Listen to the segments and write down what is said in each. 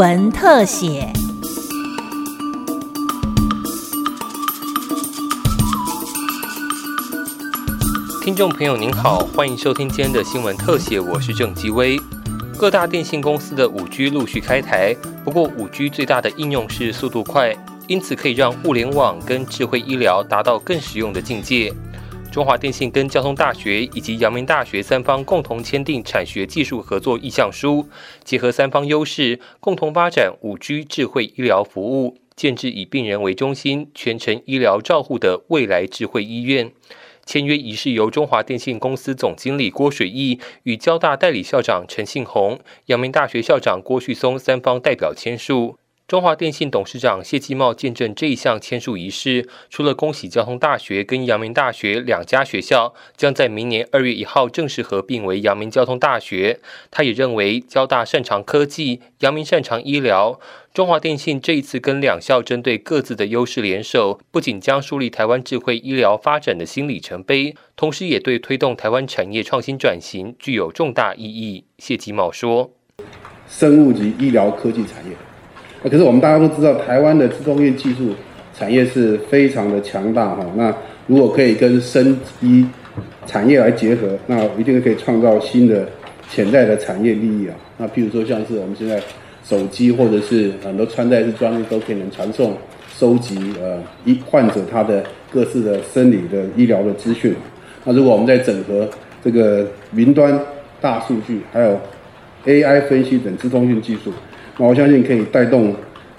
闻特写。听众朋友您好，欢迎收听今天的新闻特写，我是郑基威。各大电信公司的五 G 陆续开台，不过五 G 最大的应用是速度快，因此可以让物联网跟智慧医疗达到更实用的境界。中华电信跟交通大学以及阳明大学三方共同签订产学技术合作意向书，结合三方优势，共同发展五 G 智慧医疗服务，建制以病人为中心、全程医疗照护的未来智慧医院。签约仪式由中华电信公司总经理郭水义与交大代理校长陈信宏、阳明大学校长郭旭松三方代表签署。中华电信董事长谢继茂见证这一项签署仪式，除了恭喜交通大学跟阳明大学两家学校将在明年二月一号正式合并为阳明交通大学，他也认为交大擅长科技，阳明擅长医疗。中华电信这一次跟两校针对各自的优势联手，不仅将树立台湾智慧医疗发展的新里程碑，同时也对推动台湾产业创新转型具有重大意义。谢继茂说：“生物及医疗科技产业。”那可是我们大家都知道，台湾的自动业技术产业是非常的强大哈。那如果可以跟生医产业来结合，那一定可以创造新的潜在的产业利益啊。那譬如说像是我们现在手机或者是很多穿戴式装置都可以能传送、收集呃医患者他的各式的生理的医疗的资讯。那如果我们在整合这个云端大数据，还有 AI 分析等自通讯技术。我相信可以带动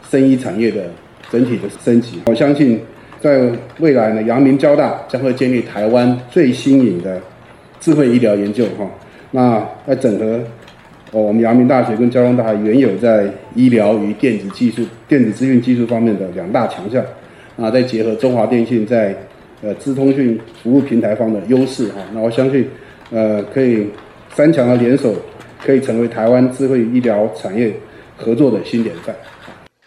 生医产业的整体的升级。我相信在未来呢，阳明交大将会建立台湾最新颖的智慧医疗研究哈。那在整合我们阳明大学跟交通大学原有在医疗与电子技术、电子资讯技术方面的两大强项，啊，再结合中华电信在呃资通讯服务平台方的优势哈。那我相信呃可以三强的联手，可以成为台湾智慧医疗产业。合作的新典范。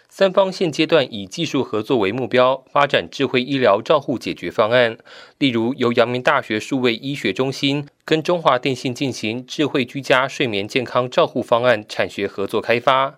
三方现阶段以技术合作为目标，发展智慧医疗照护解决方案。例如，由阳明大学数位医学中心跟中华电信进行智慧居家睡眠健康照护方案产学合作开发。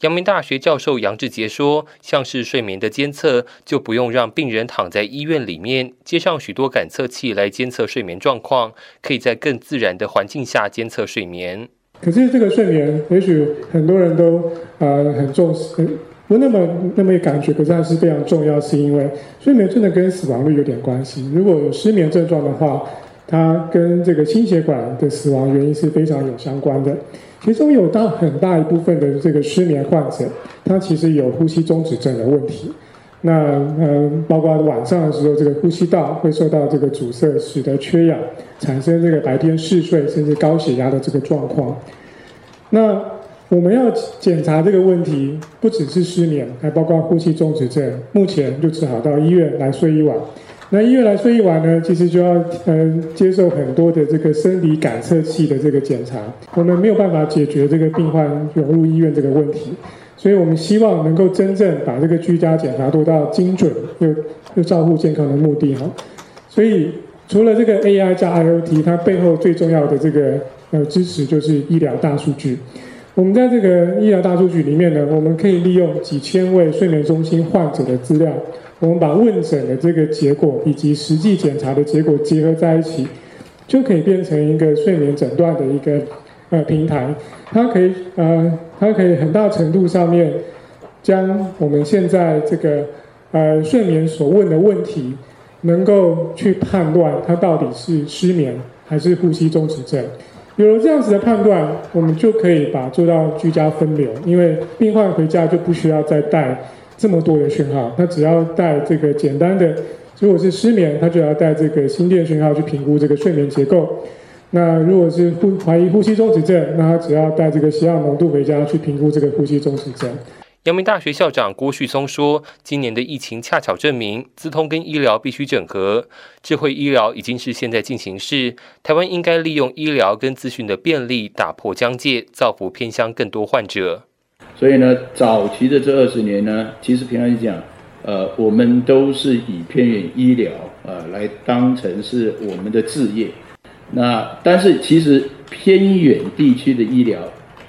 阳明大学教授杨志杰说：“像是睡眠的监测，就不用让病人躺在医院里面，接上许多感测器来监测睡眠状况，可以在更自然的环境下监测睡眠。”可是这个睡眠，也许很多人都呃很重视，不那么那么感觉，可是还是非常重要，是因为睡眠真的跟死亡率有点关系。如果有失眠症状的话，它跟这个心血管的死亡原因是非常有相关的。其中有大很大一部分的这个失眠患者，他其实有呼吸中止症的问题。那嗯，包括晚上的时候，这个呼吸道会受到这个阻塞，使得缺氧，产生这个白天嗜睡甚至高血压的这个状况。那我们要检查这个问题，不只是失眠，还包括呼吸中止症。目前就只好到医院来睡一晚。那医院来睡一晚呢，其实就要嗯接受很多的这个生理感测器的这个检查。我们没有办法解决这个病患涌入医院这个问题。所以我们希望能够真正把这个居家检查做到精准又又照顾健康的目的哈。所以除了这个 AI 加 IoT，它背后最重要的这个呃支持就是医疗大数据。我们在这个医疗大数据里面呢，我们可以利用几千位睡眠中心患者的资料，我们把问诊的这个结果以及实际检查的结果结合在一起，就可以变成一个睡眠诊断的一个呃平台。它可以呃。它可以很大程度上面将我们现在这个呃睡眠所问的问题，能够去判断它到底是失眠还是呼吸中止症。有了这样子的判断，我们就可以把做到居家分流，因为病患回家就不需要再带这么多的讯号，他只要带这个简单的，如果是失眠，他就要带这个心电讯号去评估这个睡眠结构。那如果是呼怀疑呼吸中止症，那他只要带这个血氧浓度回家去评估这个呼吸中止症。阳明大学校长郭旭松说：“今年的疫情恰巧证明，资通跟医疗必须整合，智慧医疗已经是现在进行式。台湾应该利用医疗跟资讯的便利，打破疆界，造福偏乡更多患者。所以呢，早期的这二十年呢，其实平常讲，呃，我们都是以偏远医疗呃来当成是我们的置业。”那但是其实偏远地区的医疗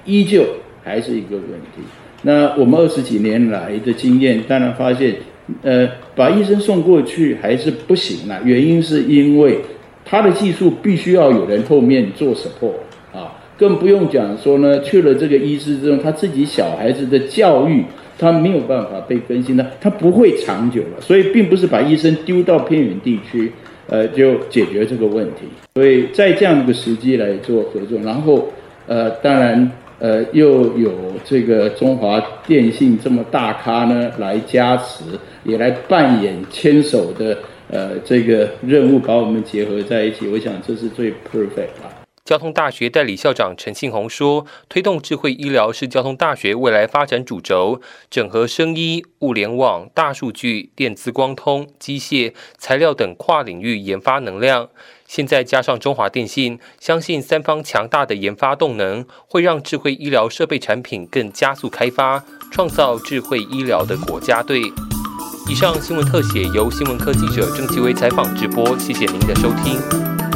依旧还是一个问题，那我们二十几年来的经验，当然发现，呃，把医生送过去还是不行啊。原因是因为他的技术必须要有人后面做 support 啊，更不用讲说呢，去了这个医师之后，他自己小孩子的教育，他没有办法被更新的，他不会长久了。所以，并不是把医生丢到偏远地区，呃，就解决这个问题。所以在这样一个时机来做合作，然后，呃，当然。呃，又有这个中华电信这么大咖呢来加持，也来扮演牵手的呃这个任务，把我们结合在一起。我想这是最 perfect 了。交通大学代理校长陈庆红说：“推动智慧医疗是交通大学未来发展主轴，整合生医、物联网、大数据、电子光通、机械、材料等跨领域研发能量。”现在加上中华电信，相信三方强大的研发动能，会让智慧医疗设备产品更加速开发，创造智慧医疗的国家队。以上新闻特写由新闻科记者郑其威采访直播，谢谢您的收听。